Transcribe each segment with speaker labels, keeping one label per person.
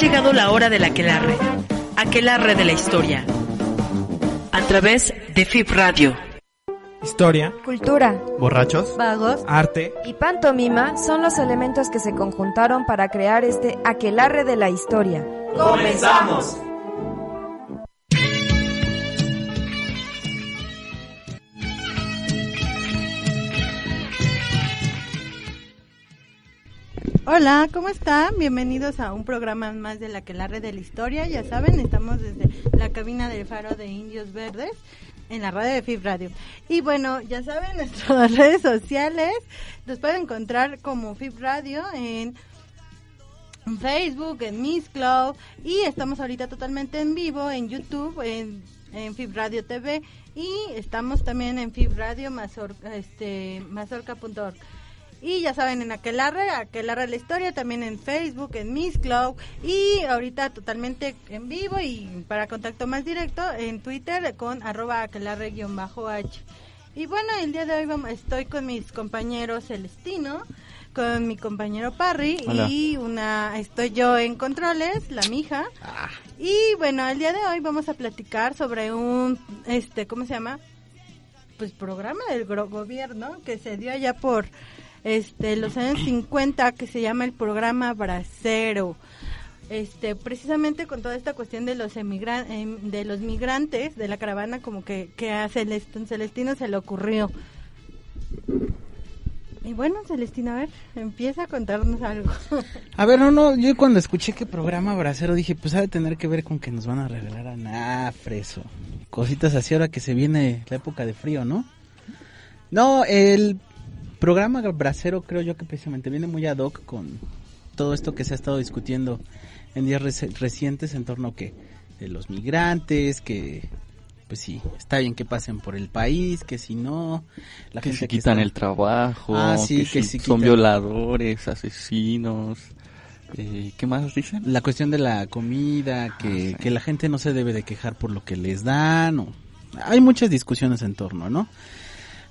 Speaker 1: llegado la hora del aquelarre, aquelarre de la historia, a través de FIP Radio.
Speaker 2: Historia,
Speaker 3: Cultura,
Speaker 2: borrachos,
Speaker 3: vagos
Speaker 2: arte,
Speaker 3: y pantomima son los elementos que se conjuntaron para crear este aquelarre de la historia.
Speaker 4: ¡Comenzamos!
Speaker 5: Hola, ¿cómo están? Bienvenidos a un programa más de la que la red de la historia. Ya saben, estamos desde la cabina del faro de Indios Verdes en la radio de FIF Radio. Y bueno, ya saben, nuestras redes sociales los pueden encontrar como FIF Radio en Facebook, en Miss Club y estamos ahorita totalmente en vivo en YouTube, en, en Radio TV y estamos también en FIF Radio Mazorca, este, mazorca.org. Y ya saben, en Aquelarre, Aquelarre la Historia, también en Facebook, en Miss Club, y ahorita totalmente en vivo y para contacto más directo en Twitter con arroba aquelarre-h. Y bueno, el día de hoy vamos, estoy con mis compañeros Celestino, con mi compañero Parry
Speaker 6: Hola.
Speaker 5: y una estoy yo en controles, la mija. Y bueno, el día de hoy vamos a platicar sobre un, este, ¿cómo se llama? Pues programa del gobierno que se dio allá por este los años 50 que se llama el programa Bracero. Este, precisamente con toda esta cuestión de los emigran em, de los migrantes de la caravana como que, que a Celestino, se le ocurrió. Y bueno, Celestino, a ver, empieza a contarnos algo.
Speaker 2: A ver, no, no, yo cuando escuché que programa Bracero dije, pues ha tener que ver con que nos van a regalar a nafres o cositas así ahora que se viene la época de frío, ¿no? No, el programa Bracero creo yo que precisamente viene muy ad hoc con todo esto que se ha estado discutiendo en días reci- recientes en torno a que de los migrantes, que pues sí, está bien que pasen por el país, que si no, la
Speaker 6: que
Speaker 2: gente
Speaker 6: se
Speaker 2: que
Speaker 6: quitan
Speaker 2: está-
Speaker 6: el trabajo,
Speaker 2: Ah, sí,
Speaker 6: que,
Speaker 2: que
Speaker 6: si son
Speaker 2: quitan-
Speaker 6: violadores, asesinos. Eh, ¿Qué más dicen?
Speaker 2: la cuestión de la comida, que,
Speaker 6: Ah, sí.
Speaker 2: que la gente no se debe de quejar por lo que les dan. O... Hay muchas discusiones en torno, ¿no?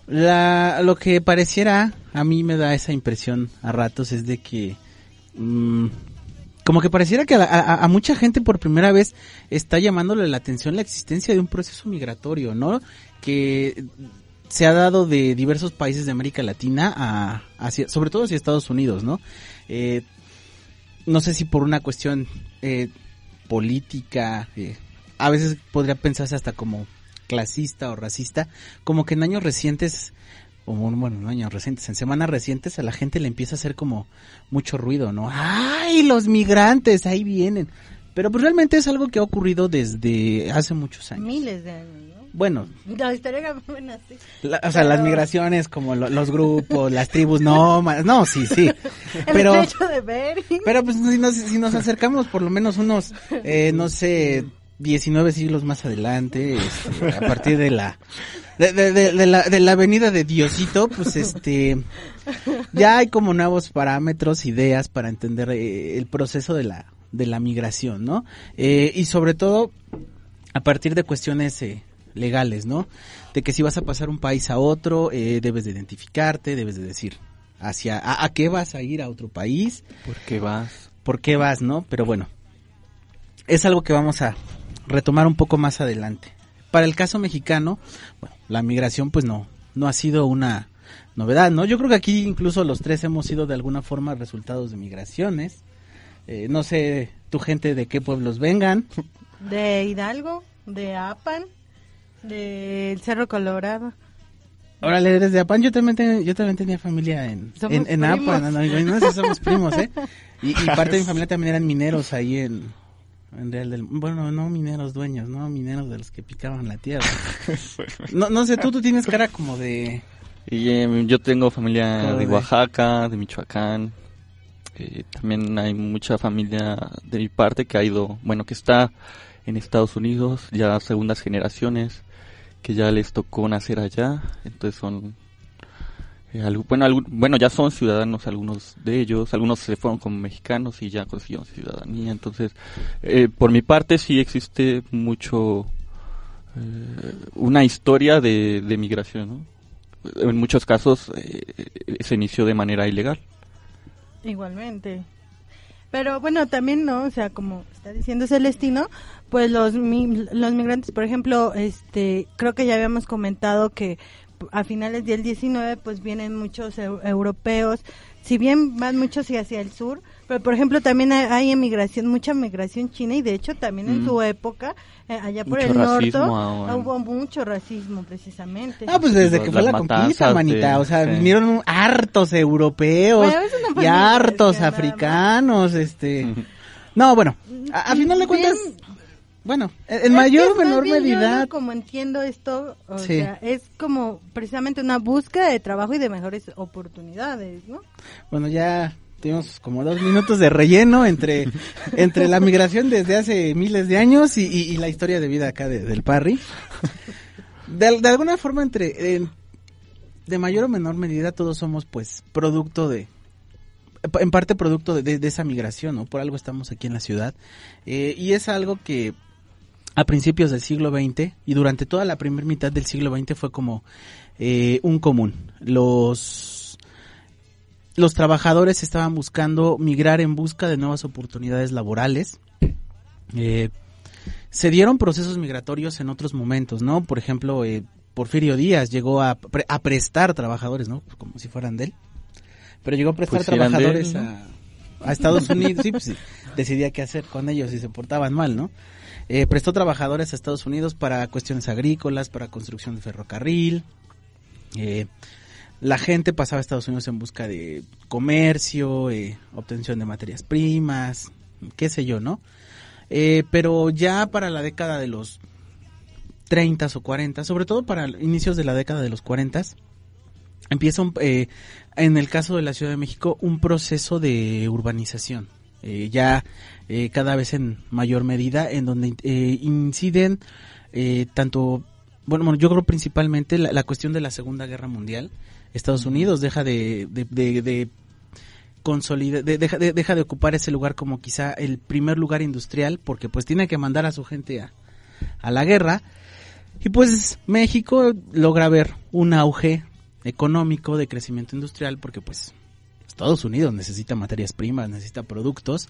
Speaker 2: La, lo que pareciera, a mí me da esa impresión a ratos, es de que... mm, como que pareciera que a, a- a mucha gente por primera vez está llamándole la atención la existencia de un proceso migratorio, ¿no? Que se ha dado de diversos países de América Latina a, hacia, sobre todo hacia Estados Unidos, ¿no? Eh, no sé si por una cuestión eh, política, eh, a veces podría pensarse hasta como clasista o racista, como que en años recientes, o bueno, en años recientes, en semanas recientes a la gente le empieza a hacer como mucho ruido, ¿no? ¡Ay, los migrantes! Ahí vienen. Pero pues realmente es algo que ha ocurrido desde hace muchos años.
Speaker 5: Miles de años, ¿no?
Speaker 2: Bueno,
Speaker 5: La historia buena, sí.
Speaker 2: la- o sea, las migraciones como lo- los grupos, las tribus, no, no, sí, sí.
Speaker 5: El
Speaker 2: Pero,
Speaker 5: estrecho de Bering.
Speaker 2: pero pues si nos, si nos acercamos por lo menos unos, eh, no sé, 19 siglos más adelante, este, a partir de la, de, de- de- de la, de la avenida de Diosito, pues este, ya hay como nuevos parámetros, ideas para entender eh, el proceso de la, de la migración, ¿no? Eh, y sobre todo, a partir de cuestiones eh, legales, ¿no? De que si vas a pasar un país a otro, eh, debes de identificarte, debes de decir hacia, a, a qué vas a ir a otro país,
Speaker 6: ¿Por qué vas?
Speaker 2: por qué vas, ¿no? Pero bueno, es algo que vamos a retomar un poco más adelante. Para el caso mexicano, bueno, la migración pues no, no ha sido una novedad, ¿no? Yo creo que aquí incluso los tres hemos sido de alguna forma resultados de migraciones. Eh, no sé, tu gente de qué pueblos vengan.
Speaker 5: De Hidalgo, de Apan, del Cerro Colorado.
Speaker 2: Órale, eres de Apan, yo también, ten- yo también tenía familia en, en. Apan, no, no, no, sí somos primos, ¿eh? Y, y parte de mi familia también eran mineros ahí en, en Real del... Bueno, no mineros dueños, no mineros de los que picaban la tierra. No, no sé, tú, tú tienes cara como de...
Speaker 6: Y eh, yo tengo familia de- Oaxaca, de Michoacán, Eh, también hay mucha familia de mi parte que ha ido, bueno, que está en Estados Unidos, ya segundas generaciones, que ya les tocó nacer allá, entonces son, eh, bueno, bueno, ya son ciudadanos algunos de ellos, algunos se fueron como mexicanos y ya consiguieron ciudadanía, entonces, eh, por mi parte sí existe mucho, una historia de, de migración, ¿no? en muchos casos se inició de manera ilegal.
Speaker 5: Igualmente. Pero bueno, también, ¿no? O sea, como está diciendo Celestino, pues los, los migrantes, por ejemplo, este, creo que ya habíamos comentado que a finales del 19 pues vienen muchos europeos, si bien van muchos hacia el sur, pero por ejemplo también hay, emigración, mucha migración china y de hecho también en mm. su época, eh, allá por el norte, hubo mucho racismo precisamente.
Speaker 2: Ah, pues desde que fue la conquista, manita, o sea, vinieron hartos europeos y hartos africanos, este... No, bueno, a, final de cuentas... Bueno, en mayor o menor medida.
Speaker 5: como entiendo esto, o sea, es como precisamente una búsqueda de trabajo y de mejores oportunidades, ¿no?
Speaker 2: Bueno, ya tuvimos como dos minutos de relleno entre, entre la migración desde hace miles de años y, la historia de vida acá del Parry. De, alguna forma, entre de mayor o menor medida, todos somos pues producto de, en parte producto de, esa migración, ¿no? Por algo estamos aquí en la ciudad. Eh, y es algo que a principios del siglo XX y durante toda la primera mitad del siglo XX fue como eh, un común. Los, los trabajadores estaban buscando migrar en busca de nuevas oportunidades laborales. Eh, se dieron procesos migratorios en otros momentos, ¿no? Por ejemplo, eh, Porfirio Díaz llegó a, a, prestar trabajadores, ¿no? Como si fueran de él. Pero llegó a prestar pues trabajadores a, a, Estados Unidos. sí, pues, decidía qué hacer con ellos si se portaban mal, ¿no? Eh, prestó trabajadores a Estados Unidos para cuestiones agrícolas, para construcción de ferrocarril. Eh, la gente pasaba a Estados Unidos en busca de comercio, eh, obtención de materias primas, qué sé yo, ¿no? pero ya para la década de los 30 o 40, sobre todo para inicios de la década de los 40, empieza en el caso de la Ciudad de México un proceso de urbanización. ya eh, cada vez en mayor medida, en donde eh, inciden eh, tanto, bueno, yo creo principalmente la, cuestión de la Segunda Guerra Mundial. Estados Unidos deja de, de, de, de deja, de, deja de ocupar ese lugar como quizá el primer lugar industrial, porque pues tiene que mandar a su gente a, a la guerra. Y pues México logra ver un auge económico de crecimiento industrial, porque pues Estados Unidos necesita materias primas, necesita productos,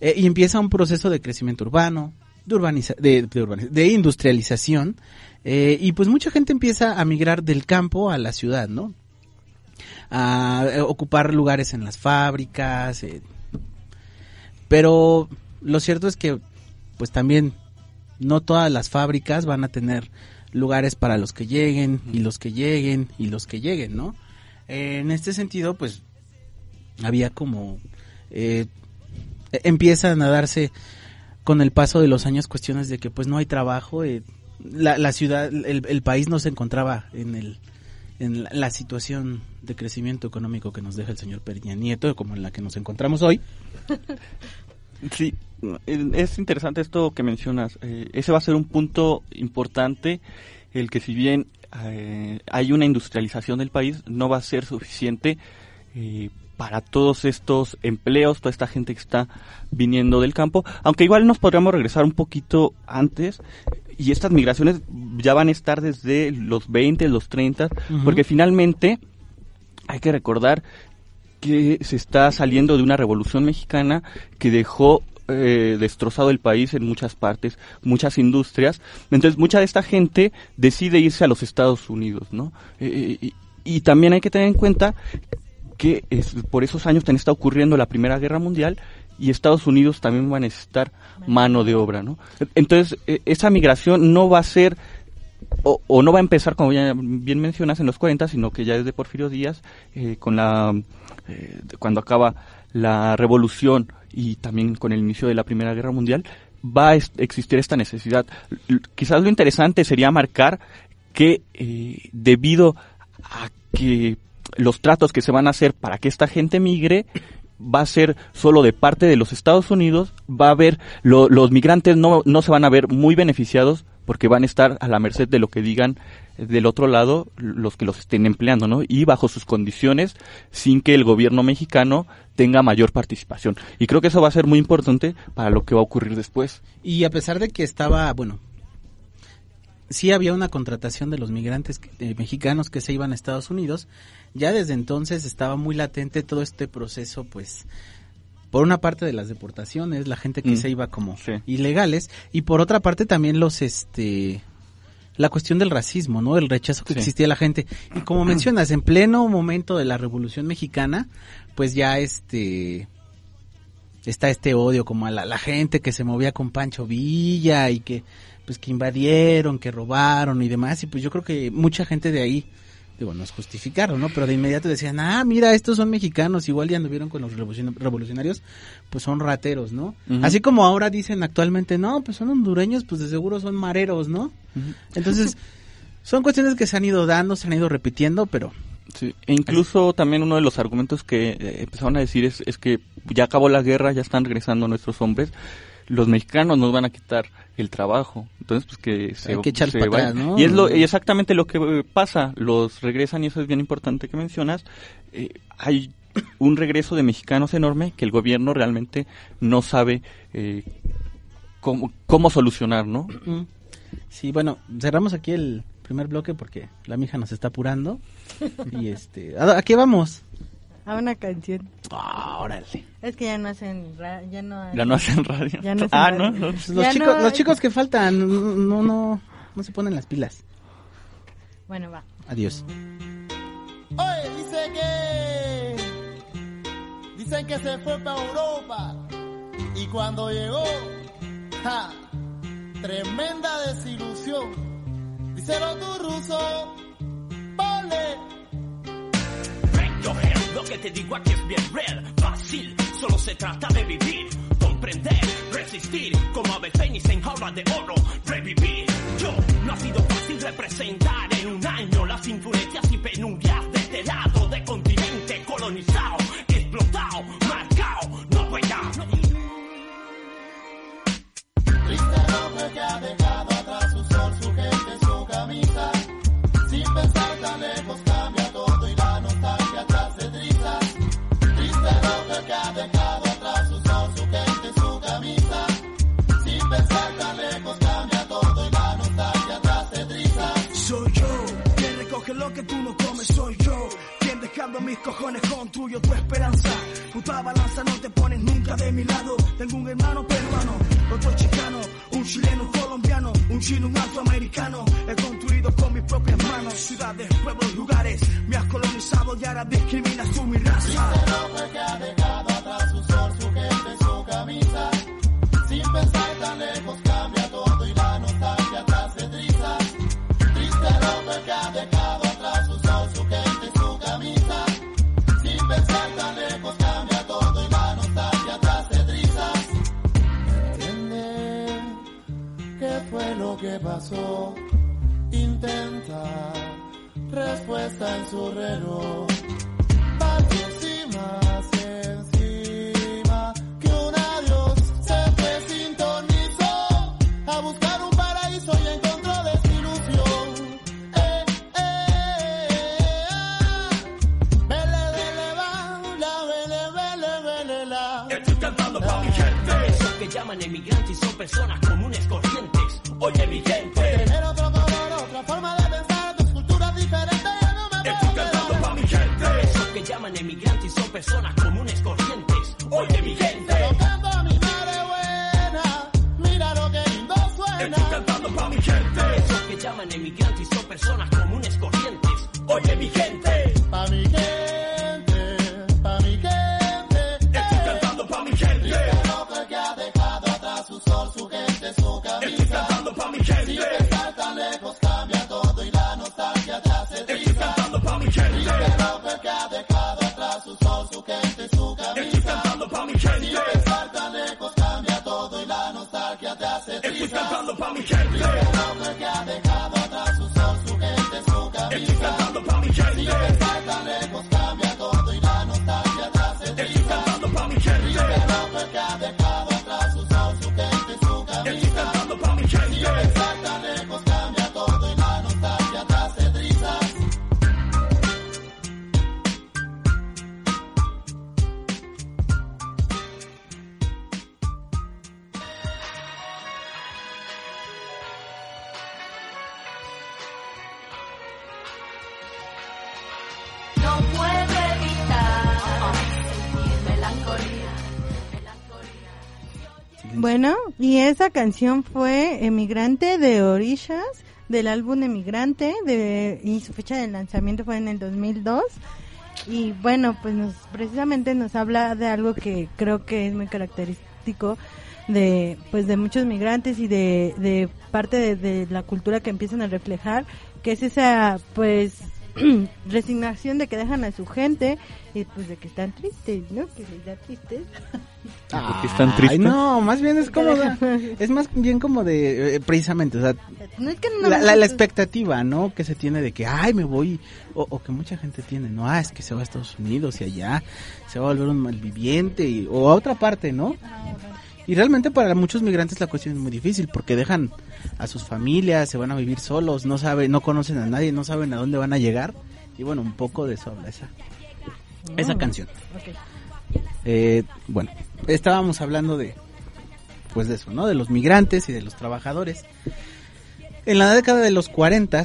Speaker 2: eh, y empieza un proceso de crecimiento urbano, de, de, industrialización, eh, y pues mucha gente empieza a migrar del campo a la ciudad, ¿no? A eh, ocupar lugares en las fábricas, pero lo cierto es que pues también no todas las fábricas van a tener lugares para los que lleguen y los que lleguen y los que lleguen, ¿no? en este sentido, pues había como eh, empiezan a darse con el paso de los años cuestiones de que pues no hay trabajo, eh, la, la, ciudad, el, país no se encontraba en el en la, situación de crecimiento económico que nos deja el señor Peña Nieto, como en la que nos encontramos hoy.
Speaker 6: Sí, es interesante esto que mencionas. Eh, ese va a ser un punto importante, el que si bien eh, hay una industrialización del país, no va a ser suficiente para todos estos empleos, toda esta gente que está viniendo del campo, aunque igual nos podríamos regresar un poquito antes y estas migraciones ya van a estar desde los 20, los 30, porque finalmente hay que recordar que se está saliendo de una revolución mexicana que dejó eh, destrozado el país en muchas partes, muchas industrias. Entonces, mucha de esta gente decide irse a los Estados Unidos, ¿no? Eh, y, y, también hay que tener en cuenta que es, por esos años también está ocurriendo la Primera Guerra Mundial y Estados Unidos también va a necesitar mano de obra, ¿no? Entonces, e, esa migración no va a ser o, no va a empezar, como ya bien mencionas, en los 40, sino que ya desde Porfirio Díaz, eh, con la, eh, cuando acaba la revolución y también con el inicio de la Primera Guerra Mundial, va a existir esta necesidad. Quizás lo interesante sería marcar que eh, debido a que los tratos que se van a hacer para que esta gente migre va a ser solo de parte de los Estados Unidos, va a haber, los migrantes no, no se van a ver muy beneficiados porque van a estar a la merced de lo que digan del otro lado los que los estén empleando, ¿no? Y bajo sus condiciones, sin que el gobierno mexicano tenga mayor participación. Y creo que eso va a ser muy importante para lo que va a ocurrir después.
Speaker 2: Y a pesar de que estaba, bueno, sí había una contratación de los migrantes eh, mexicanos que se iban a Estados Unidos, ya desde entonces estaba muy latente todo este proceso, pues, por una parte de las deportaciones, la gente que mm. se iba como ilegales, y por otra parte también los, este, la cuestión del racismo, ¿no? El rechazo que existía la gente. Y como mencionas, en pleno momento de la Revolución Mexicana, pues ya este está este odio como a la, la, gente que se movía con Pancho Villa y que pues que invadieron, que robaron y demás y pues yo creo que mucha gente de ahí digo, no es justificaron, ¿no? Pero de inmediato decían, ah, mira, estos son mexicanos, igual ya anduvieron con los revolucionarios, pues son rateros, ¿no? Así como ahora dicen actualmente, no, pues son hondureños, pues de seguro son mareros, ¿no? Entonces, son cuestiones que se han ido dando, se han ido repitiendo, pero...
Speaker 6: Sí, e incluso también uno de los argumentos que eh, empezaron a decir es, es que ya acabó la guerra, ya están regresando nuestros hombres, los mexicanos nos van a quitar el trabajo. Entonces, pues que se,
Speaker 2: Hay que echar
Speaker 6: Y es lo, exactamente lo que pasa. Los regresan y eso es bien importante que mencionas. Eh, hay un regreso de mexicanos enorme que el gobierno realmente no sabe eh, cómo, cómo solucionar, ¿no?
Speaker 2: Sí, bueno, cerramos aquí el primer bloque porque la mija nos está apurando. y este, ¿a qué vamos?
Speaker 5: A una canción.
Speaker 2: Ah, órale.
Speaker 5: Es que ya no hacen ya no,
Speaker 6: ya no hacen radio.
Speaker 5: Ya no
Speaker 6: ah,
Speaker 5: ¿no?
Speaker 2: Los, chicos, los chicos que faltan no no no se ponen las pilas.
Speaker 5: Bueno, va.
Speaker 2: Adiós.
Speaker 4: Oye, dice que dicen que se fue para Europa y cuando llegó, ja, tremenda desilusión. Díselo tu ruso, vale
Speaker 7: lo que te digo aquí es bien real, fácil, solo se trata de vivir, comprender, resistir, como ave fénix en jaula de oro, revivir. Yo, no ha sido fácil representar en un año las influencias y penurias de este lado de continente colonizado, explotado, marcado, no voy a... Estoy cantando pa' mi gente. Esos que llaman emigrantes son personas comunes corrientes. Oye mi gente. Pa' mi gente,
Speaker 4: triste. Estoy
Speaker 7: cantando pa' mi gente.
Speaker 5: Esa canción fue Emigrante de Orishas, del álbum Emigrante, de, y su fecha de lanzamiento fue en el 2002. Y bueno, pues nos, precisamente nos habla de algo que creo que es muy característico de pues de muchos migrantes y de, parte de, de la cultura que empiezan a reflejar, que es esa pues resignación de que dejan a su gente y pues de que están tristes, ¿no? Que les da tristes.
Speaker 6: Porque están
Speaker 2: Ay,
Speaker 6: tristes.
Speaker 2: no, más bien es como, es más bien como de, eh, precisamente, o sea,
Speaker 5: No es que no
Speaker 2: la, la- la expectativa, ¿no? Que se tiene de que, ay, me voy, o, o que mucha gente tiene, no, ah, es que se va a Estados Unidos y allá se va a volver un malviviente, y, o a otra parte, ¿no? Y realmente para muchos migrantes la cuestión es muy difícil porque dejan a sus familias, se van a vivir solos, no saben, no conocen a nadie, no saben a dónde van a llegar. Y bueno, un poco de eso habla esa, esa canción. Eh, bueno, estábamos hablando de, pues de eso, ¿no? De los migrantes y de los trabajadores. En la década de los 40,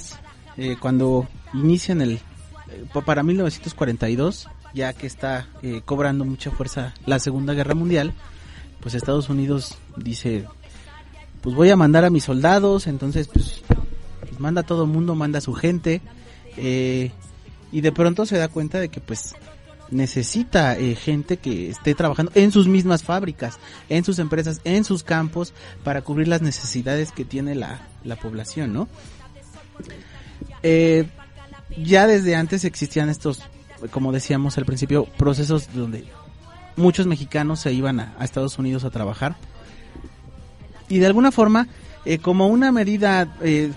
Speaker 2: eh, cuando inician el, eh, pa- para 1942, ya que está eh, cobrando mucha fuerza la Segunda Guerra Mundial, pues Estados Unidos dice, pues voy a mandar a mis soldados, entonces pues, pues manda a todo el mundo, manda a su gente, eh, y de pronto se da cuenta de que pues necesita eh, gente que esté trabajando en sus mismas fábricas, en sus empresas, en sus campos, para cubrir las necesidades que tiene la, la población, ¿no? Eh, ya desde antes existían estos, como decíamos al principio, procesos donde muchos mexicanos se iban a, Estados Unidos a trabajar. Y de alguna forma, eh, como una medida, eh,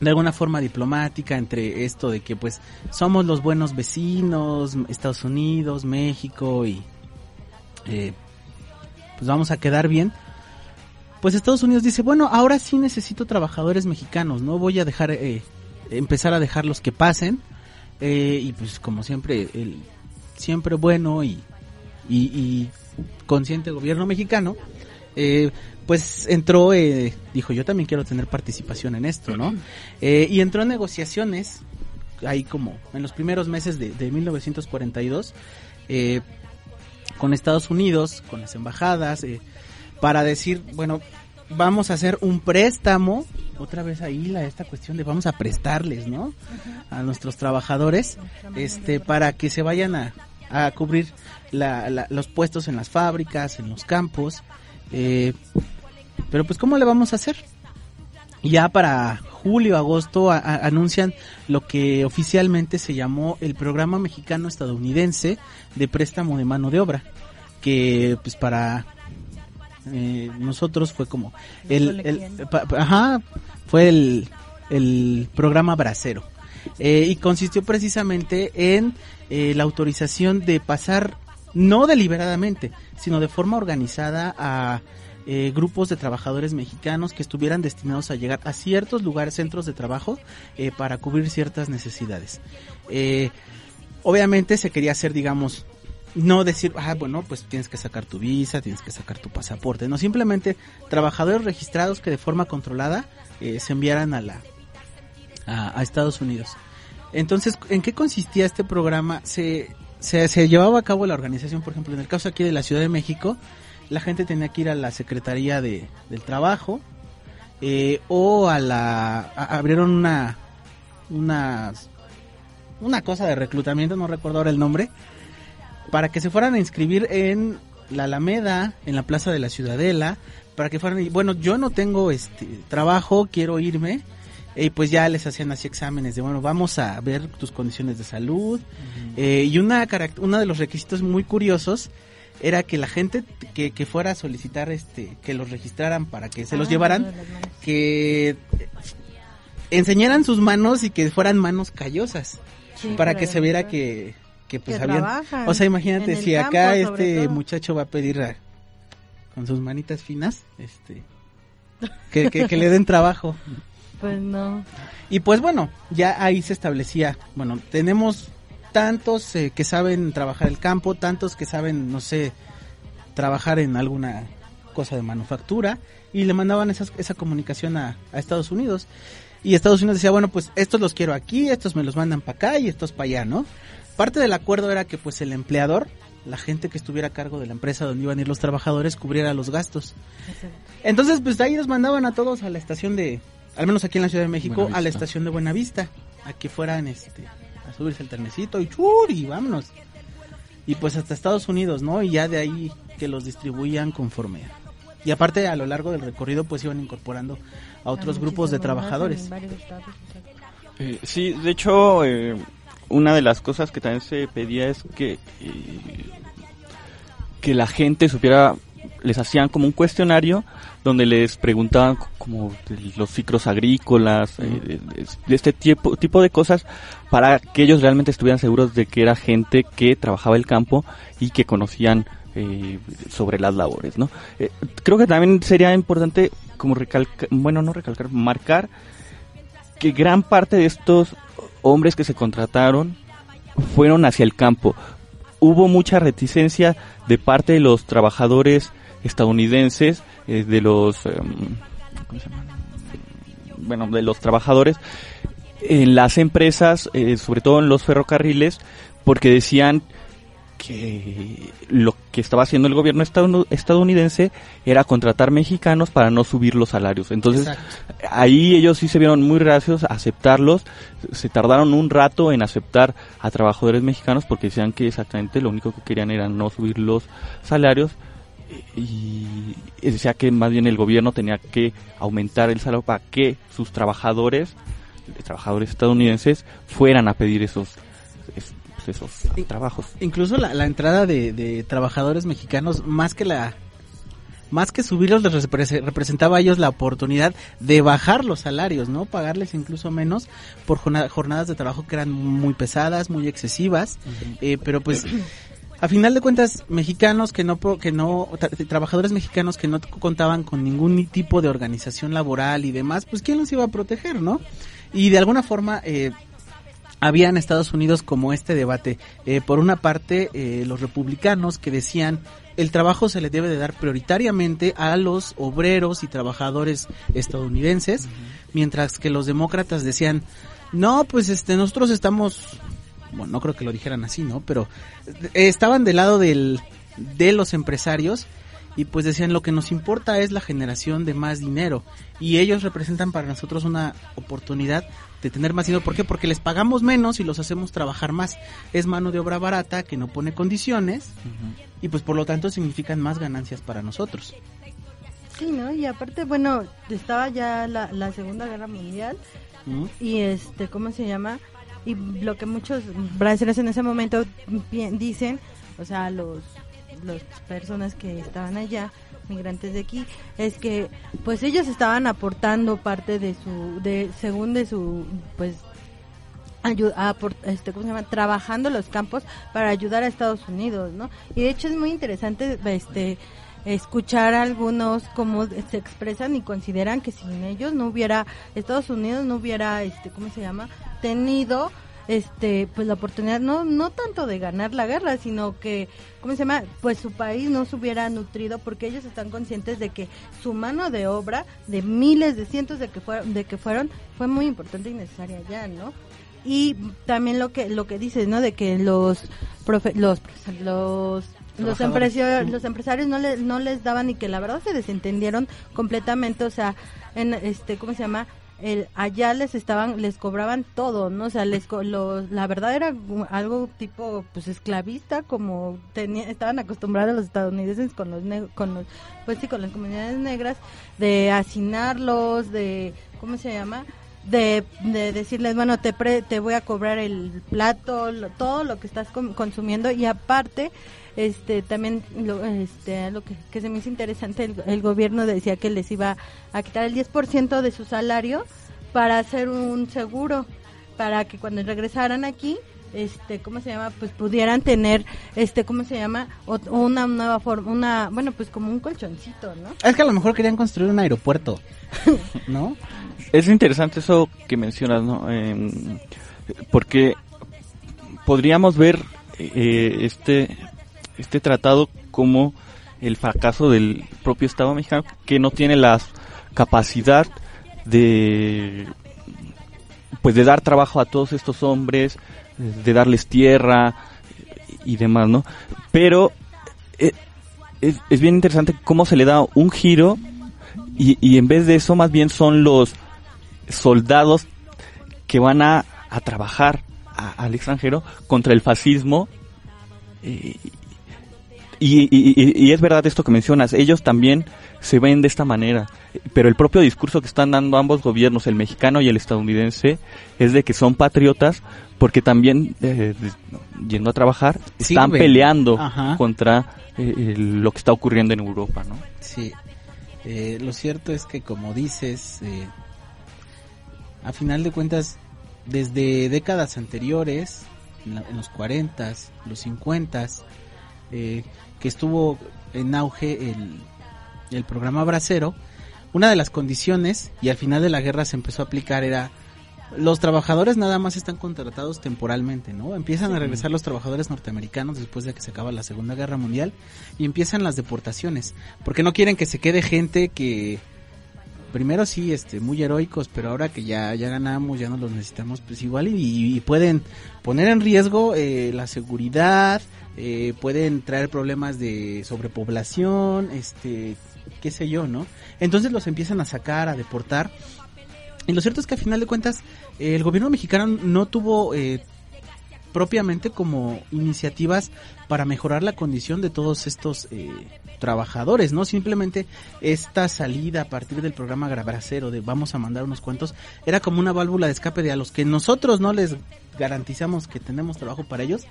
Speaker 2: de alguna forma diplomática entre esto de que pues somos los buenos vecinos, Estados Unidos, México y eh, pues vamos a quedar bien. Pues Estados Unidos dice, bueno, ahora sí necesito trabajadores mexicanos, no voy a dejar, eh, empezar a dejarlos que pasen. Eh, y pues como siempre, el siempre bueno y, y, y consciente gobierno mexicano, eh, pues entró, eh, dijo yo también quiero tener participación en esto, ¿no? Eh, y entró en negociaciones, ahí como en los primeros meses de, de 1942, eh, con Estados Unidos, con las embajadas, eh, para decir, bueno, vamos a hacer un préstamo, otra vez ahí la esta cuestión de vamos a prestarles, ¿no? A nuestros trabajadores, este, para que se vayan a, a cubrir la- la- los puestos en las fábricas, en los campos, eh, pero pues ¿cómo le vamos a hacer? Ya para julio, agosto a- a- anuncian lo que oficialmente se llamó el Programa Mexicano Estadounidense de Préstamo de Mano de Obra, que pues para eh, nosotros fue como el, el- pa- pa- ajá, fue el, el programa Bracero. Eh, y consistió precisamente en eh, la autorización de pasar, no deliberadamente, sino de forma organizada a eh, grupos de trabajadores mexicanos que estuvieran destinados a llegar a ciertos lugares, centros de trabajo, eh, para cubrir ciertas necesidades. Eh, obviamente se quería hacer, digamos, no decir, ah, bueno, pues tienes que sacar tu visa, tienes que sacar tu pasaporte, no, simplemente trabajadores registrados que de forma controlada eh, se enviaran a la a, Estados Unidos. Entonces, ¿en qué consistía este programa? Se, se, llevaba a cabo la organización, por ejemplo, en el caso aquí de la Ciudad de México, la gente tenía que ir a la Secretaría de, del Trabajo eh, o a la... abrieron una, una... una cosa de reclutamiento, no recuerdo ahora el nombre, para que se fueran a inscribir en la Alameda, en la Plaza de la Ciudadela, para que fueran bueno, yo no tengo este trabajo, quiero irme y pues ya les hacían así exámenes de bueno, vamos a ver tus condiciones de salud. Eh, y una uno de los requisitos muy curiosos era que la gente que, que fuera a solicitar este que los registraran para que se los
Speaker 5: Ah,
Speaker 2: llevaran que enseñaran sus manos y que fueran manos callosas
Speaker 5: Sí,
Speaker 2: para que se viera que que pues
Speaker 5: Que
Speaker 2: habían o sea imagínate si acá
Speaker 5: campo,
Speaker 2: este
Speaker 5: todo.
Speaker 2: muchacho va a pedir a- con sus manitas finas este que, que, que le den trabajo
Speaker 5: Pues no.
Speaker 2: y pues bueno, ya ahí se establecía, bueno, tenemos tantos eh, que saben trabajar el campo, tantos que saben, no sé, trabajar en alguna cosa de manufactura y le mandaban esas- esa comunicación a, a Estados Unidos. Y Estados Unidos decía, bueno, pues estos los quiero aquí, estos me los mandan para acá y estos para allá, ¿no? Parte del acuerdo era que pues el empleador la gente que estuviera a cargo de la empresa donde iban a ir los trabajadores cubriera los gastos. Entonces, pues ahí nos mandaban a todos a la estación de, al menos aquí en la Ciudad de México, a la estación de Buenavista, a que fueran este, a subirse el trenecito y chur y vámonos. Y pues hasta Estados Unidos, ¿no? Y ya de ahí que los distribuían conforme. Y aparte a lo largo del recorrido pues iban incorporando a otros grupos de trabajadores.
Speaker 6: Eh, sí, de hecho, eh, una de las cosas que también se pedía es que, eh, que la gente supiera, les hacían como un cuestionario donde les preguntaban como los ciclos agrícolas, eh, de este tipo, tipo de cosas, para que ellos realmente estuvieran seguros de que era gente que trabajaba el campo y que conocían eh, sobre las labores, ¿no? Eh, creo que también sería importante como recalcar, bueno, no recalcar, marcar que gran parte de estos hombres que se contrataron fueron hacia el campo. Hubo mucha reticencia de parte de los trabajadores estadounidenses, eh, de los, em, ¿cómo se llama? bueno, de los trabajadores en las empresas, eh, sobre todo en los ferrocarriles, porque decían que lo que estaba haciendo el gobierno estadoun- estadounidense era contratar mexicanos para no subir los salarios. Entonces,
Speaker 2: Exacto.
Speaker 6: ahí ellos sí se vieron muy reacios a aceptarlos. Se tardaron un rato en aceptar a trabajadores mexicanos porque decían que exactamente lo único que querían era no subir los salarios. Y decía que más bien el gobierno tenía que aumentar el salario para que sus trabajadores, trabajadores estadounidenses, fueran a pedir esos, es- pues, esos trabajos.
Speaker 2: Incluso la, la entrada de, de trabajadores mexicanos, más que la más que subirlos, les repre- representaba a ellos la oportunidad de bajar los salarios, ¿no? Pagarles incluso menos por jorna- jornadas de trabajo que eran muy pesadas, muy excesivas, eh, pero pues a final de cuentas mexicanos que no que no tra- trabajadores mexicanos que no contaban con ningún ni tipo de organización laboral y demás, pues quién los iba a proteger, ¿no? Y de alguna forma eh, había en Estados Unidos como este debate. Eh, por una parte, eh, los republicanos que decían el trabajo se le debe de dar prioritariamente a los obreros y trabajadores estadounidenses, mientras que los demócratas decían, no, pues este, nosotros estamos, bueno, no creo que lo dijeran así, ¿no? Pero eh, estaban del lado del, de los empresarios y pues decían lo que nos importa es la generación de más dinero y ellos representan para nosotros una oportunidad de tener más dinero. ¿Por qué? Porque les pagamos menos y los hacemos trabajar más. Es mano de obra barata que no pone condiciones y pues por lo tanto significan más ganancias para nosotros.
Speaker 5: Sí, ¿no? Y aparte, bueno, estaba ya la, la Segunda Guerra Mundial
Speaker 2: ¿Mm?
Speaker 5: y este, ¿cómo se llama? Y lo que muchos brasileños en ese momento dicen, o sea, los las personas que estaban allá, migrantes de aquí, es que pues ellos estaban aportando parte de su, de según de su, pues ayu- apor- este, ¿cómo se llama? trabajando los campos para ayudar a Estados Unidos, ¿no? Y de hecho es muy interesante este escuchar a algunos cómo se expresan y consideran que sin ellos no hubiera Estados Unidos no hubiera este ¿cómo se llama? Tenido este pues la oportunidad no no tanto de ganar la guerra sino que cómo se llama pues su país no se hubiera nutrido porque ellos están conscientes de que su mano de obra de miles de cientos de que fueron de que fueron fue muy importante y necesaria ya no y también lo que lo que dices no de que los profe- los los los empresarios, los empresarios no les no les daban y que la verdad se desentendieron completamente o sea en este cómo se llama el, allá les estaban les cobraban todo no o sea les los, la verdad era algo tipo pues esclavista como tenía, estaban acostumbrados los estadounidenses con los con los pues sí con las comunidades negras de hacinarlos de cómo se llama de, de decirles, bueno, te, pre- te voy a cobrar el plato, lo- todo lo que estás consumiendo y aparte, este, también lo, este, lo que, que se me hizo interesante, el, el gobierno decía que les iba a quitar el 10% de su salario para hacer un seguro, para que cuando regresaran aquí, este, ¿cómo se llama? Pues pudieran tener, este, ¿cómo se llama? Ot- una nueva forma, una, bueno, pues como un colchoncito, ¿no?
Speaker 2: Es que a lo mejor querían construir un aeropuerto, ¿no?
Speaker 6: Es interesante eso que mencionas, ¿no? Em, porque podríamos ver eh, este este tratado como el fracaso del propio Estado mexicano que no tiene la capacidad de pues de dar trabajo a todos estos hombres, de darles tierra y demás, ¿no? Pero eh, es, es bien interesante cómo se le da un giro y, y en vez de eso más bien son los soldados que van a, a trabajar al extranjero contra el fascismo eh, y, y- y- y es verdad esto que mencionas, ellos también se ven de esta manera, pero el propio discurso que están dando ambos gobiernos, el mexicano y el estadounidense, es de que son patriotas porque también, eh, yendo a trabajar, están peleando
Speaker 2: Ajá.
Speaker 6: contra eh, el- lo que está ocurriendo en Europa, ¿no?
Speaker 2: Sí, Eh, lo cierto es que como dices, eh, a final de cuentas, desde décadas anteriores, en, la- en los 40, los 50, eh, que estuvo en auge el, el programa Bracero, una de las condiciones, y al final de la guerra se empezó a aplicar, era los trabajadores nada más están contratados temporalmente, ¿no? Empiezan a regresar los trabajadores norteamericanos después de que se acaba la Segunda Guerra Mundial y empiezan las deportaciones, porque no quieren que se quede gente que primero sí, este, muy heroicos, pero ahora que ya ya ganamos, ya no los necesitamos, pues igual y, y pueden poner en riesgo eh, la seguridad, eh, pueden traer problemas de sobrepoblación, este, qué sé yo, ¿no? Entonces los empiezan a sacar, a deportar. Y lo cierto es que a final de cuentas el gobierno mexicano no tuvo eh, propiamente como iniciativas para mejorar la condición de todos estos eh, trabajadores, ¿no? Simplemente esta salida a partir del programa Grabracero de vamos a mandar unos cuantos era como una válvula de escape de a los que nosotros no les garantizamos que tenemos trabajo para ellos,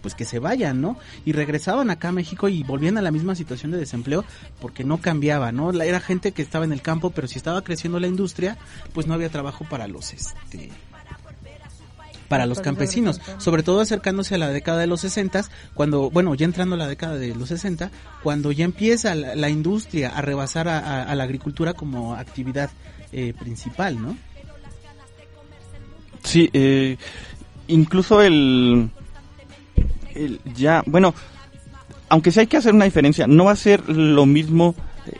Speaker 2: pues que se vayan, ¿no? Y regresaban acá a México y volvían a la misma situación de desempleo porque no cambiaba, ¿no? Era gente que estaba en el campo, pero si estaba creciendo la industria, pues no había trabajo para los este para los campesinos, sobre todo acercándose a la década de los 60, cuando, bueno, ya entrando a la década de los 60, cuando ya empieza la, industria a rebasar a, la agricultura como actividad eh, principal, ¿no?
Speaker 6: Sí, eh, incluso el, el ya, bueno, aunque sí hay que hacer una diferencia, no va a ser lo mismo eh,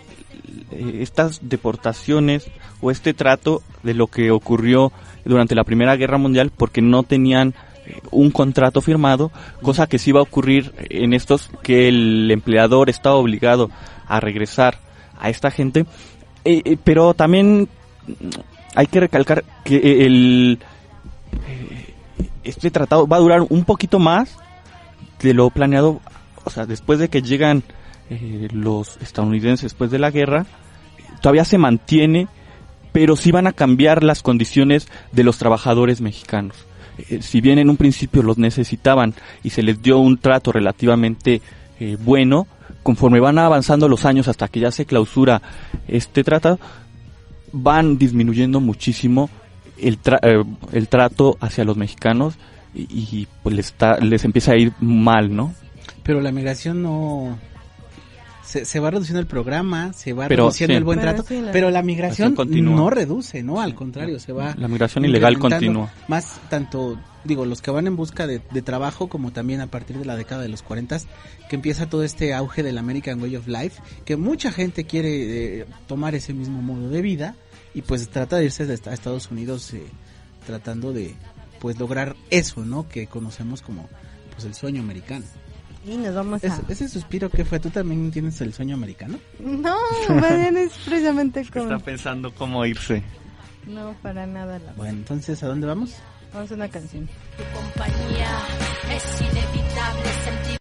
Speaker 6: eh, estas deportaciones o este trato de lo que ocurrió durante la Primera Guerra Mundial porque no tenían eh, un contrato firmado, cosa que sí va a ocurrir en estos que el empleador está obligado a regresar a esta gente, Eh, eh, pero también hay que recalcar que el este tratado va a durar un poquito más de lo planeado, o sea, después de que llegan los estadounidenses después de la guerra, todavía se mantiene, pero sí van a cambiar las condiciones de los trabajadores mexicanos. Eh, si bien en un principio los necesitaban y se les dio un trato relativamente eh, bueno, conforme van avanzando los años hasta que ya se clausura este tratado, van disminuyendo muchísimo el, tra- eh, el trato hacia los mexicanos y, pues les, les empieza a ir mal, ¿no?
Speaker 2: Pero la migración no... Se, se va reduciendo el programa, se va
Speaker 6: Pero,
Speaker 2: reduciendo
Speaker 6: sí.
Speaker 2: el buen
Speaker 5: Pero
Speaker 2: trato,
Speaker 5: sí, la-
Speaker 2: pero la migración no reduce, ¿no? Al contrario, se va...
Speaker 6: La migración ilegal continúa.
Speaker 2: Más tanto, digo, los que van en busca de, de trabajo, como también a partir de la década de los 40, que empieza todo este auge del American Way of Life, que mucha gente quiere eh, tomar ese mismo modo de vida y pues trata de irse a Estados Unidos eh, tratando de pues lograr eso, ¿no? Que conocemos como pues el sueño americano.
Speaker 5: Y nos vamos a...
Speaker 2: Es- ese suspiro que fue, ¿tú también tienes el sueño americano?
Speaker 5: No, bien es precisamente como...
Speaker 6: Está pensando cómo irse.
Speaker 5: No, para nada. La...
Speaker 2: Bueno, entonces, ¿a dónde vamos?
Speaker 5: Vamos a una canción.
Speaker 8: Tu compañía es inevitable sentir.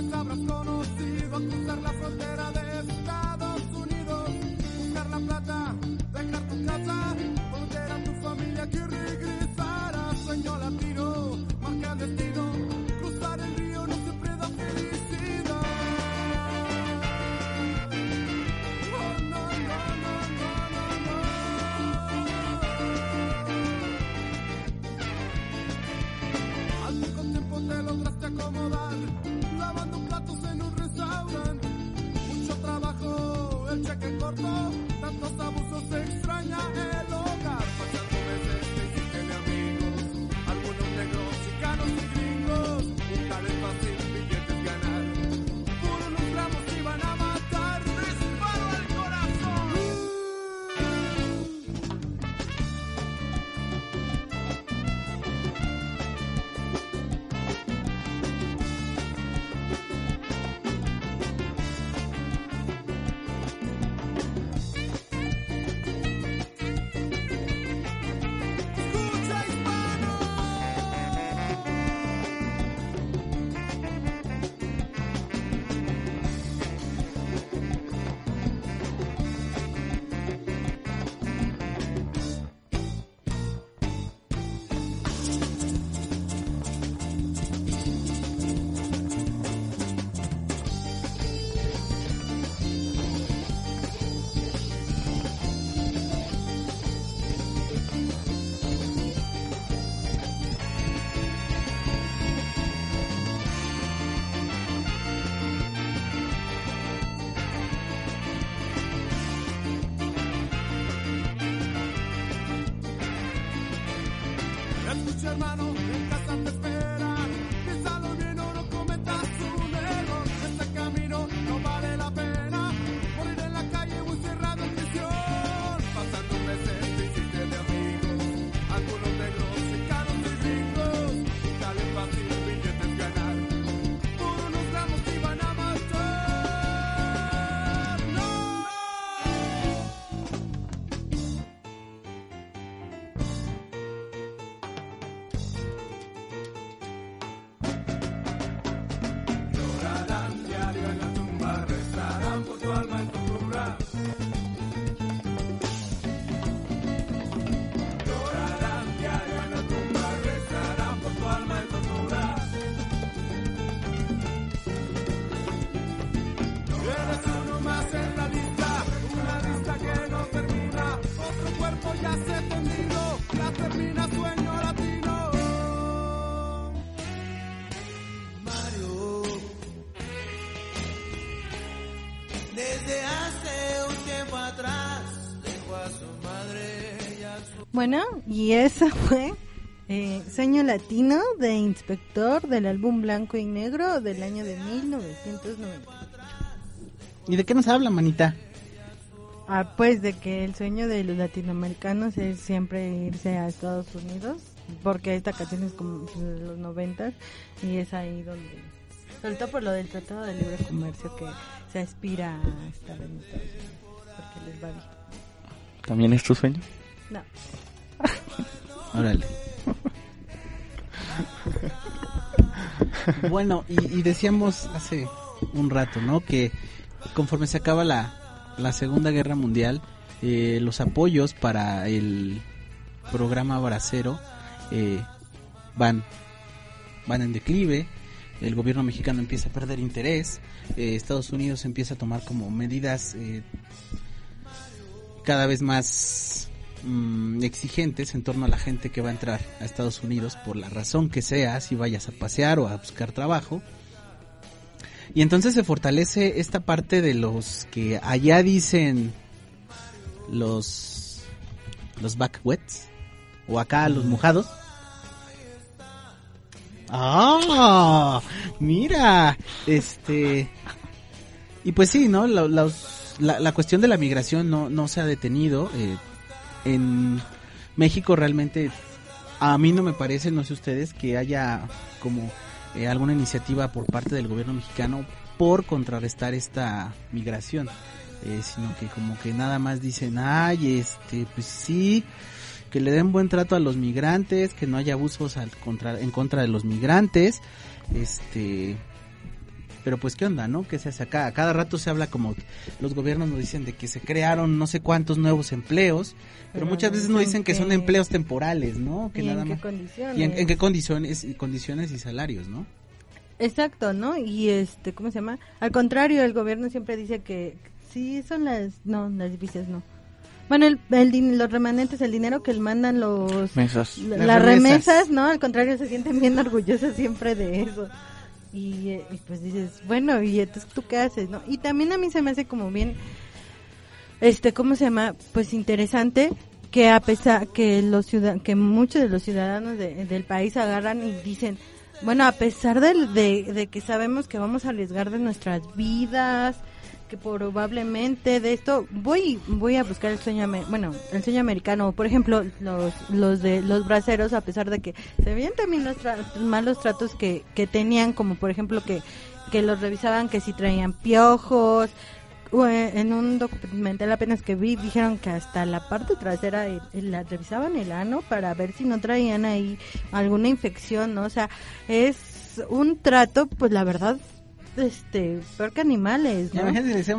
Speaker 4: ¿Cuántas ciudades habrás conocido al cruzar la frontera de y
Speaker 5: eso fue eh, Sueño Latino de Inspector del álbum Blanco y Negro del año de 1990.
Speaker 2: ¿Y de qué nos habla, manita?
Speaker 5: Ah, pues de que el sueño de los latinoamericanos es siempre irse a Estados Unidos, porque esta canción es como de los noventas y es ahí donde, sobre todo por lo del Tratado de Libre Comercio que se aspira a estar en Estados Unidos, porque les va bien.
Speaker 6: ¿También es tu sueño?
Speaker 5: No.
Speaker 2: Órale. bueno, y, decíamos hace un rato, ¿no? Que conforme se acaba la, la Segunda Guerra Mundial, eh, los apoyos para el programa Bracero eh, van, van en declive. El gobierno mexicano empieza a perder interés. eh, Estados Unidos empieza a tomar como medidas eh, cada vez más mm, exigentes en torno a la gente que va a entrar a Estados Unidos por la razón que sea, si vayas a pasear o a buscar trabajo. Y entonces se fortalece esta parte de los que allá dicen los los back wets o acá los mojados. Ah, mira, este y pues sí, ¿no? Los- la, la cuestión de la migración no, no se ha detenido. eh, en México realmente a mí no me parece, no sé ustedes, que haya como eh, alguna iniciativa por parte del gobierno mexicano por contrarrestar esta migración, eh, sino que como que nada más dicen, ay, este, pues sí, que le den buen trato a los migrantes, que no haya abusos al contra, en contra de los migrantes, este, pero pues qué onda, ¿no? ¿Qué se hace acá? A cada rato se habla como que los gobiernos nos dicen de que se crearon no sé cuántos nuevos empleos, pero,
Speaker 5: Pero
Speaker 2: muchas veces nos dicen que son empleos temporales, ¿no? Que
Speaker 5: ¿Y en
Speaker 2: nada
Speaker 5: qué
Speaker 2: más.
Speaker 5: condiciones?
Speaker 2: ¿Y en, en qué condiciones y condiciones y salarios, no?
Speaker 5: Exacto, ¿no? Y este, ¿cómo se llama? Al contrario, el gobierno siempre dice que sí son las, no, las divisas no. Bueno, el, el los remanentes, el dinero que mandan los
Speaker 6: Mesas.
Speaker 5: la-
Speaker 2: Las
Speaker 5: las
Speaker 2: remesas.
Speaker 5: remesas, ¿no? Al contrario, se sienten bien orgullosos siempre de eso. Y, eh, y pues dices, bueno, ¿y entonces tú qué haces, no? Y también a mí se me hace como bien, este, ¿cómo se llama? Pues interesante que a pesar que los ciudad que muchos de los ciudadanos de- del país agarran y dicen, bueno, a pesar de, de que sabemos que vamos a arriesgar de nuestras vidas, que probablemente de esto voy voy a buscar el sueño bueno el sueño americano. Por ejemplo los los de los braceros a pesar de que se veían también los tra- malos tratos que, que tenían como por ejemplo que que los revisaban que si traían piojos. En un documental apenas que vi dijeron que hasta la parte trasera eh, eh, la revisaban el ano para ver si no traían ahí alguna infección no o sea es un trato pues la verdad este peor que animales ¿no?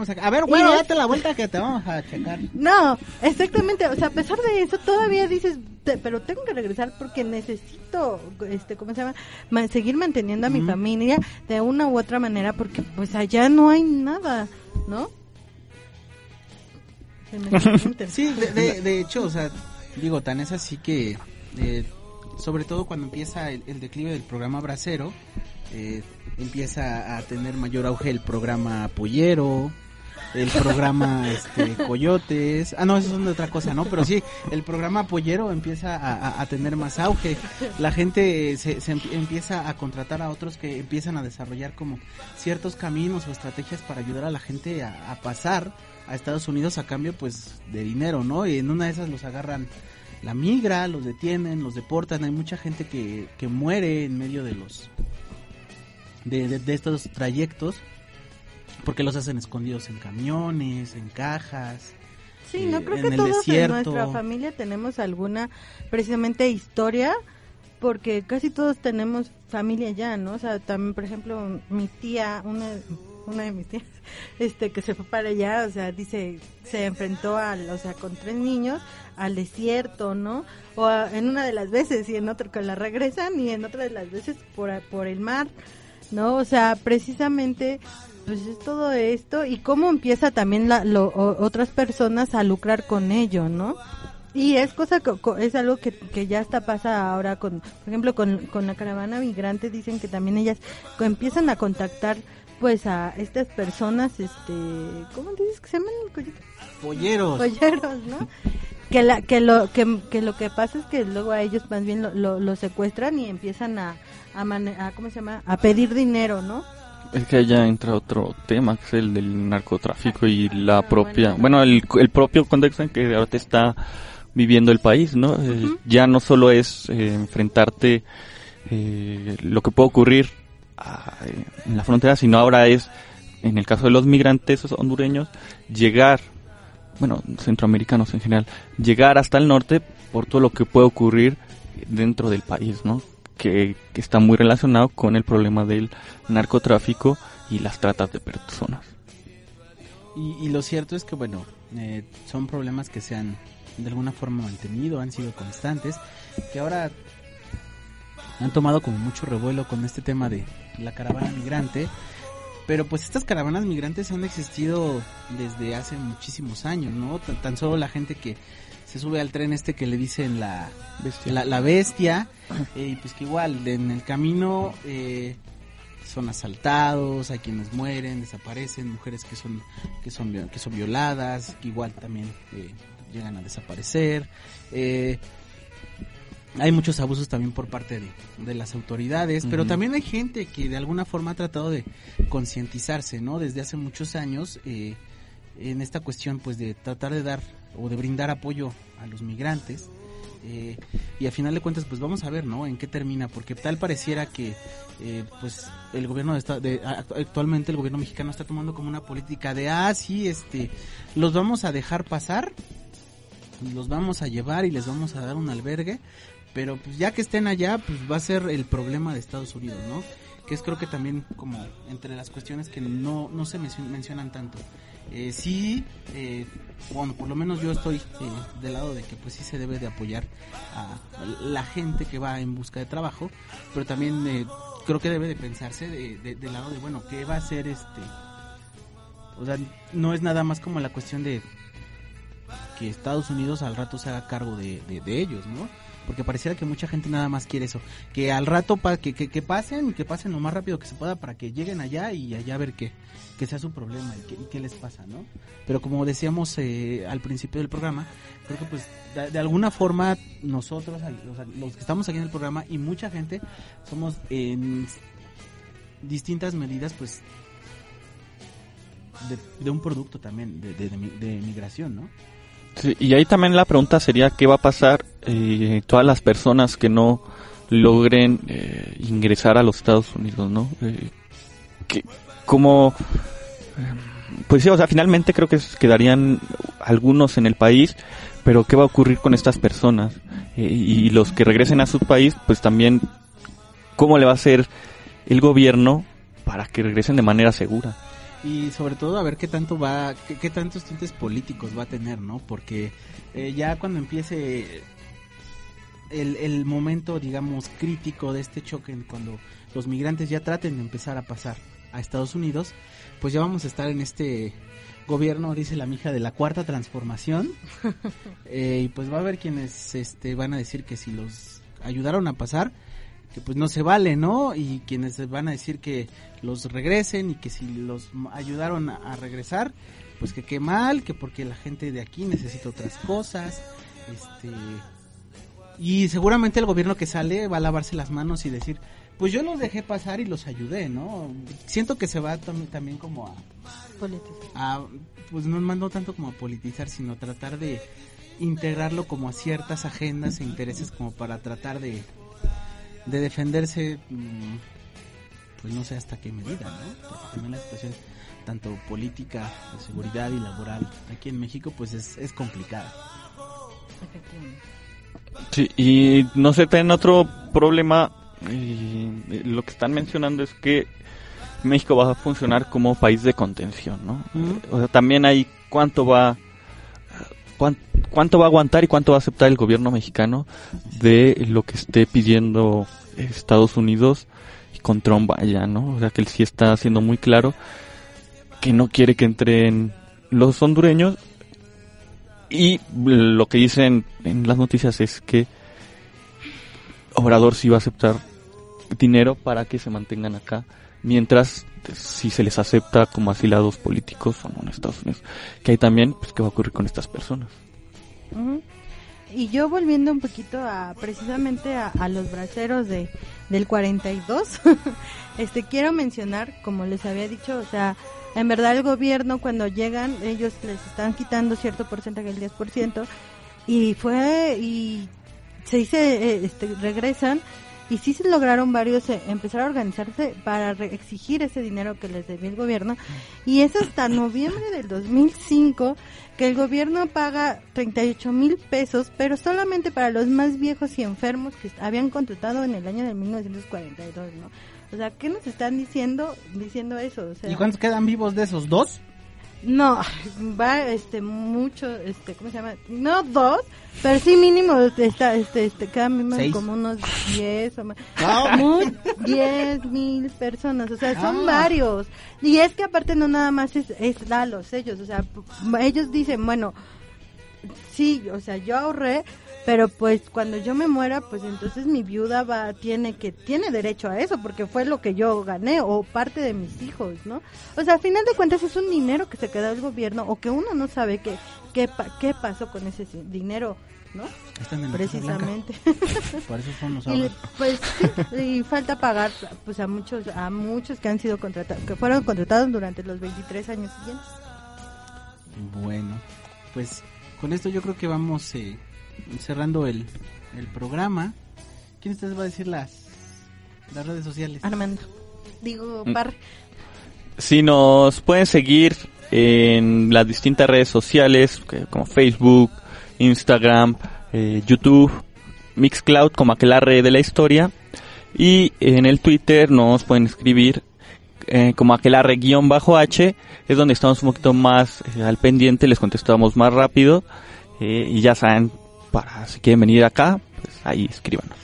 Speaker 2: Acá, a ver, bueno,
Speaker 5: Y es-
Speaker 2: date la vuelta que te vamos a checar.
Speaker 5: No, exactamente, o sea, a pesar de eso todavía dices, "Te- pero tengo que regresar porque necesito, este, ¿cómo se llama? Ma- seguir manteniendo a mi familia de una u otra manera porque pues allá no hay nada, ¿no? Se me sienten.
Speaker 2: Sí, de, de- de hecho, o sea, digo, tan es así que, eh, sobre todo cuando empieza el, el declive del programa Bracero, eh, empieza a tener mayor auge el programa Pollero, el programa este Coyotes, ah no, eso es otra cosa, ¿no? Pero sí, el programa Pollero empieza a, a- a tener más auge, la gente se, se empie- empieza a contratar a otros que empiezan a desarrollar como ciertos caminos o estrategias para ayudar a la gente a, a pasar a Estados Unidos a cambio pues de dinero, ¿no? Y en una de esas los agarran la migra, los detienen, los deportan, hay mucha gente que, que muere en medio de los de, de- de estos trayectos porque los hacen escondidos en camiones, en cajas.
Speaker 5: Sí, no
Speaker 2: eh,
Speaker 5: creo
Speaker 2: en
Speaker 5: que todos en
Speaker 2: desierto.
Speaker 5: nuestra familia tenemos alguna precisamente historia, porque casi todos tenemos familia ya, ¿no? O sea, también, por ejemplo, mi tía, una, una de mis tías, este, que se fue para allá, o sea, dice, se enfrentó al, o sea, con tres niños al desierto, ¿no? O a- en una de las veces y en otra que la regresan y en otra de las veces por, por el mar, ¿no? O sea, precisamente pues es todo esto y cómo empieza también la, lo- o- otras personas a lucrar con ello, ¿no? Y es cosa que es algo que, que ya está pasa ahora con, por ejemplo, con, con la caravana migrante dicen que también ellas empiezan a contactar pues a estas personas, este, ¿cómo dices que se llaman?
Speaker 2: Polleros.
Speaker 5: Polleros, ¿no? Que, la, que, lo, que, que lo que pasa es que luego a ellos más bien lo, lo, lo secuestran y empiezan a, a, mane- a, ¿cómo se llama? A pedir dinero, ¿no?
Speaker 6: Es que allá entra otro tema, que es el del narcotráfico y la propia, bueno, el, el propio contexto en que ahorita está viviendo el país, ¿no? Eh, ya no solo es eh, enfrentarte eh, lo que puede ocurrir ah, en la frontera, sino ahora es, en el caso de los migrantes hondureños, llegar, bueno, centroamericanos en general, llegar hasta el norte por todo lo que puede ocurrir dentro del país, ¿no? Que, que está muy relacionado con el problema del narcotráfico y las tratas de personas.
Speaker 2: Y, y lo cierto es que, bueno, eh, son problemas que se han de alguna forma mantenido, han sido constantes, que ahora han tomado como mucho revuelo con este tema de la caravana migrante. Pero pues estas caravanas migrantes han existido desde hace muchísimos años, ¿no? Tan, tan solo la gente que se sube al tren este que le dicen la
Speaker 6: Bestia.
Speaker 2: la, la bestia, eh, y pues que igual en el camino eh, son asaltados, hay quienes mueren, desaparecen, mujeres que son que son que son violadas, que igual también eh, llegan a desaparecer. eh, hay muchos abusos también por parte de, de las autoridades, pero también hay gente que de alguna forma ha tratado de concientizarse, ¿no? Desde hace muchos años eh, en esta cuestión, pues de tratar de dar o de brindar apoyo a los migrantes. eh, y a final de cuentas, pues vamos a ver, ¿no? En qué termina, porque tal pareciera que, eh, pues, el gobierno de, de act- actualmente el gobierno mexicano está tomando como una política de, ah, sí, este, los vamos a dejar pasar, los vamos a llevar y les vamos a dar un albergue, pero pues ya que estén allá, pues va a ser el problema de Estados Unidos, ¿no? Que es creo que también como entre las cuestiones que no, no se mencio- mencionan tanto. Eh, sí, eh, bueno, por lo menos yo estoy eh, del lado de que pues sí se debe de apoyar a la gente que va en busca de trabajo, pero también eh, creo que debe de pensarse de- de- del lado de, bueno, ¿qué va a hacer este? O sea, no es nada más como la cuestión de que Estados Unidos al rato se haga cargo de- de ellos, ¿no? Porque pareciera que mucha gente nada más quiere eso, que al rato pa, que, que, que pasen que pasen lo más rápido que se pueda para que lleguen allá y allá ver qué, qué sea su problema y qué, y qué les pasa, ¿no? Pero como decíamos eh, al principio del programa, creo que pues de, alguna forma nosotros, los que estamos aquí en el programa y mucha gente, somos en distintas medidas pues de, un producto también de, de migración, ¿no?
Speaker 6: Sí, y ahí también la pregunta sería qué va a pasar eh, todas las personas que no logren eh, ingresar a los Estados Unidos, ¿no? Eh, que, eh, pues sí, o sea, finalmente creo que quedarían algunos en el país, pero qué va a ocurrir con estas personas Eh, y los que regresen a su país, pues también cómo le va a hacer el gobierno para que regresen de manera segura.
Speaker 2: Y sobre todo a ver qué tanto va, qué, qué tantos tintes políticos va a tener, ¿no? Porque eh, ya cuando empiece el, el momento, digamos, crítico de este choque, en cuando los migrantes ya traten de empezar a pasar a Estados Unidos, pues ya vamos a estar en este gobierno, dice la mija, de la cuarta transformación. Eh, y pues va a haber quienes este, van a decir que si los ayudaron a pasar, que pues no se vale, ¿no? Y quienes van a decir que los regresen y que si los ayudaron a, a regresar, pues que qué mal, que porque la gente de aquí necesita otras cosas, este y seguramente el gobierno que sale va a lavarse las manos y decir, pues yo los dejé pasar y los ayudé, ¿no? Siento que se va tam- también como a a, pues no no tanto como a politizar, sino tratar de integrarlo como a ciertas agendas e intereses como para tratar de, de defenderse, mm, pues no sé hasta qué medida, ¿no? Porque también la situación tanto política, de seguridad y laboral aquí en México pues es, es complicada.
Speaker 6: Sí, y no sé, también otro problema, eh, lo que están mencionando es que México va a funcionar como país de contención, ¿no? O sea, también hay cuánto va cuánto va a aguantar y cuánto va a aceptar el gobierno mexicano de lo que esté pidiendo Estados Unidos y con Trump allá, ¿no? O sea, que él sí está haciendo muy claro que no quiere que entren los hondureños y lo que dicen en las noticias es que Obrador sí va a aceptar dinero para que se mantengan acá, mientras si se les acepta como asilados políticos o no en Estados Unidos. Que hay también, pues, ¿qué va a ocurrir con estas personas?
Speaker 5: Y yo volviendo un poquito a precisamente a, a los braceros de del 42, este quiero mencionar, como les había dicho, o sea, en verdad el gobierno cuando llegan, ellos les están quitando cierto porcentaje, el 10%, y fue, y se dice, eh, este, regresan, y sí se lograron varios eh, empezar a organizarse para re- exigir ese dinero que les debía el gobierno, y es hasta noviembre del 2005 que el gobierno paga 38 mil pesos, pero solamente para los más viejos y enfermos que habían contratado en el año de 1942, ¿no? O sea, ¿qué nos están diciendo diciendo eso?
Speaker 2: ¿Y cuántos quedan vivos de esos dos?
Speaker 5: No, va este mucho, este, ¿cómo se llama? No dos, pero sí mínimo está, este, este, cada mismo
Speaker 2: Seis.
Speaker 5: como unos 10 o más. Mu- 10 mil personas, o sea, son
Speaker 2: Ah.
Speaker 5: varios. Y es que aparte no nada más es, es Lalos, ellos, o sea, ellos dicen, bueno, sí, o sea, yo ahorré, pero pues cuando yo me muera, pues entonces mi viuda va tiene que tiene derecho a eso porque fue lo que yo gané o parte de mis hijos, ¿no? O sea, al final de cuentas es un dinero que se queda el gobierno o que uno no sabe qué qué qué pasó con ese dinero, ¿no?
Speaker 2: Están en.
Speaker 5: Precisamente.
Speaker 2: Por eso son los
Speaker 5: Y pues sí, y falta pagar pues a muchos a muchos que han sido contratados que fueron contratados durante los 23 años siguientes.
Speaker 2: Bueno, pues con esto yo creo que vamos eh, cerrando el, el programa. ¿Quién ustedes va a decir las, las redes sociales?
Speaker 5: Armando. Digo,
Speaker 6: Mm.
Speaker 5: Parre.
Speaker 6: Si nos pueden seguir en las distintas redes sociales como Facebook, Instagram, eh, YouTube, Mixcloud como Aquelarre de la Historia y en el Twitter nos pueden escribir eh, como Aquelarre-H es donde estamos un poquito más eh, al pendiente, les contestamos más rápido eh, y ya saben, para si quieren venir acá, pues ahí escríbanos.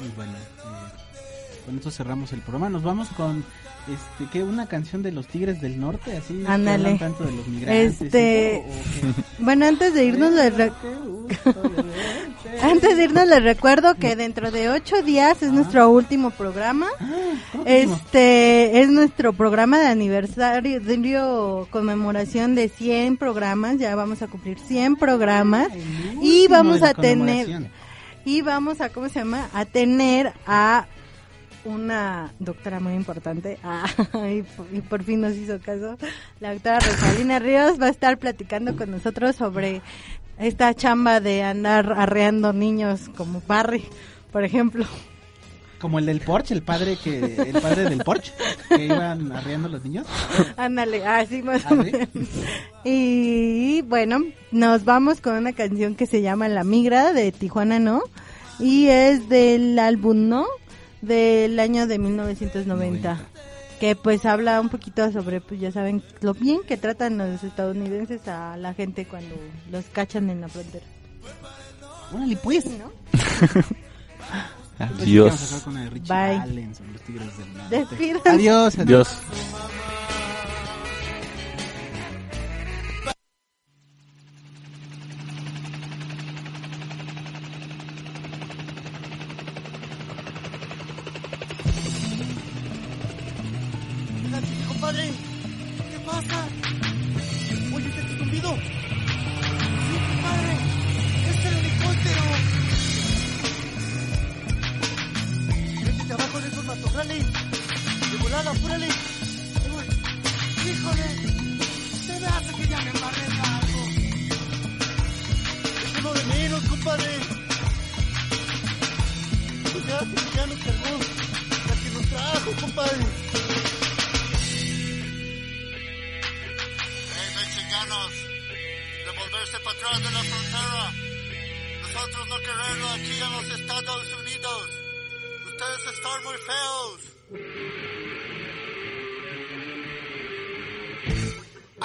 Speaker 2: Y bueno, eh, con esto cerramos el programa. Nos vamos con este que una canción de los Tigres del Norte, así
Speaker 5: Ándale.
Speaker 2: tanto de los migrantes.
Speaker 5: Este, bueno, antes de irnos les re- antes de irnos les recuerdo que dentro de ocho días es nuestro último programa.
Speaker 2: ¿Cómo que último?
Speaker 5: Este es nuestro programa de aniversario, de conmemoración de 100 programas. Ya vamos a cumplir 100 programas y vamos a tener y vamos a cómo se llama a tener a una doctora muy importante. Ah, y, por- y por fin nos hizo caso. La doctora Rosalina Ríos va a estar platicando con nosotros sobre esta chamba de andar arreando niños como Barry por ejemplo.
Speaker 2: Como el del Porsche, el padre que el padre del Porsche que iban arreando los niños.
Speaker 5: ándale así más
Speaker 2: Ah,
Speaker 5: o
Speaker 2: ¿sí?
Speaker 5: menos. Y bueno nos vamos con una canción que se llama La Migra de Tijuana No y es del álbum No del año de 1990 que pues habla un poquito sobre pues ya saben lo bien que tratan los estadounidenses a la gente cuando los cachan en la frontera
Speaker 2: Órale, pues.
Speaker 5: ¿no?
Speaker 2: Pues,
Speaker 6: Adiós.
Speaker 5: Bye. Despídanse.
Speaker 2: Adiós.
Speaker 6: Adiós.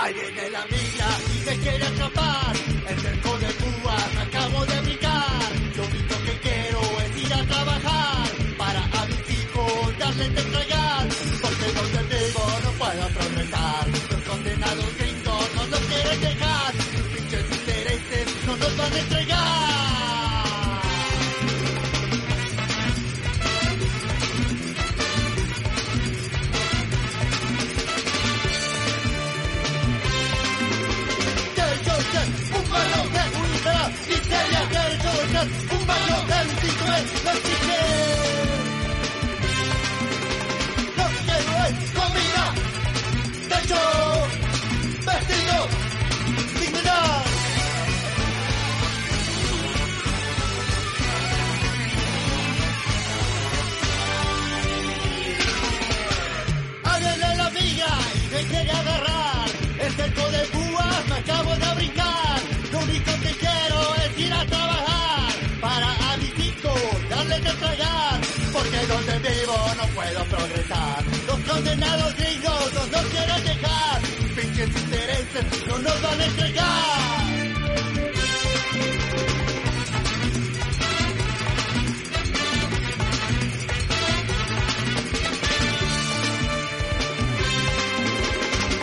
Speaker 9: Alguien en
Speaker 7: la mira y me quiere atrapar. El mejor de Roberto. No nos van a ya,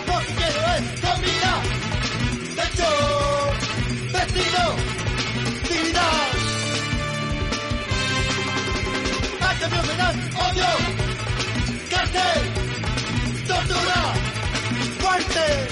Speaker 7: porque no es comida, techo, vestido, diga, hace no se odio, cárcel, tortura,
Speaker 10: fuerte.